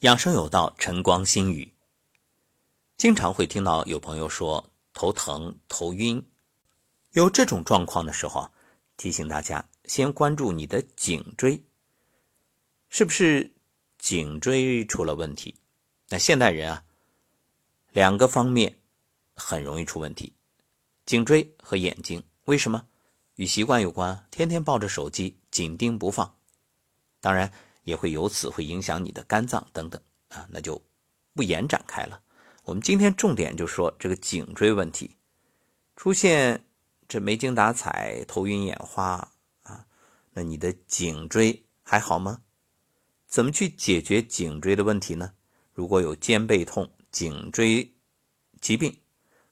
养生有道，晨光心语。经常会听到有朋友说头疼、头晕，有这种状况的时候，提醒大家先关注你的颈椎，是不是颈椎出了问题？那现代人啊，两个方面很容易出问题，颈椎和眼睛。为什么？与习惯有关，天天抱着手机，紧盯不放。当然。也会由此会影响你的肝脏等等啊，那就不延展开了。我们今天重点就说这个颈椎问题，出现这没精打采、头晕眼花啊，那你的颈椎还好吗？怎么去解决颈椎的问题呢？如果有肩背痛、颈椎疾病，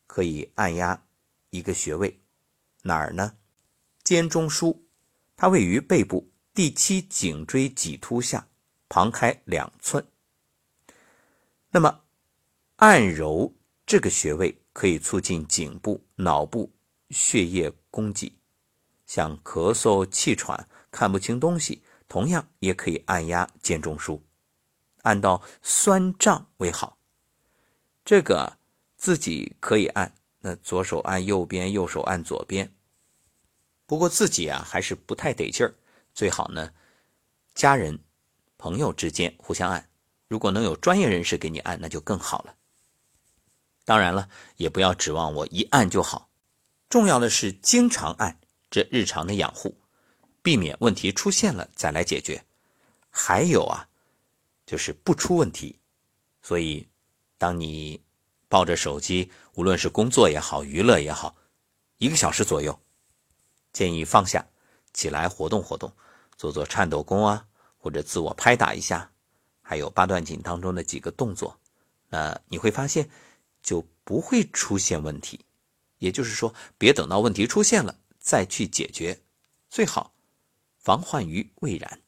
可以按压一个穴位，哪儿呢？肩中枢，它位于背部。第七颈椎棘突下，旁开两寸。那么，按揉这个穴位可以促进颈部、脑部血液供给。像咳嗽、气喘、看不清东西，同样也可以按压肩中枢，按到酸胀为好。这个自己可以按，那左手按右边，右手按左边。不过自己啊，还是不太得劲儿。最好呢，家人、朋友之间互相按。如果能有专业人士给你按，那就更好了。当然了，也不要指望我一按就好。重要的是经常按，这日常的养护，避免问题出现了再来解决。还有啊，就是不出问题。所以，当你抱着手机，无论是工作也好，娱乐也好，一个小时左右，建议放下，起来活动活动。做做颤抖功啊，或者自我拍打一下，还有八段锦当中的几个动作，那你会发现就不会出现问题。也就是说，别等到问题出现了再去解决，最好防患于未然。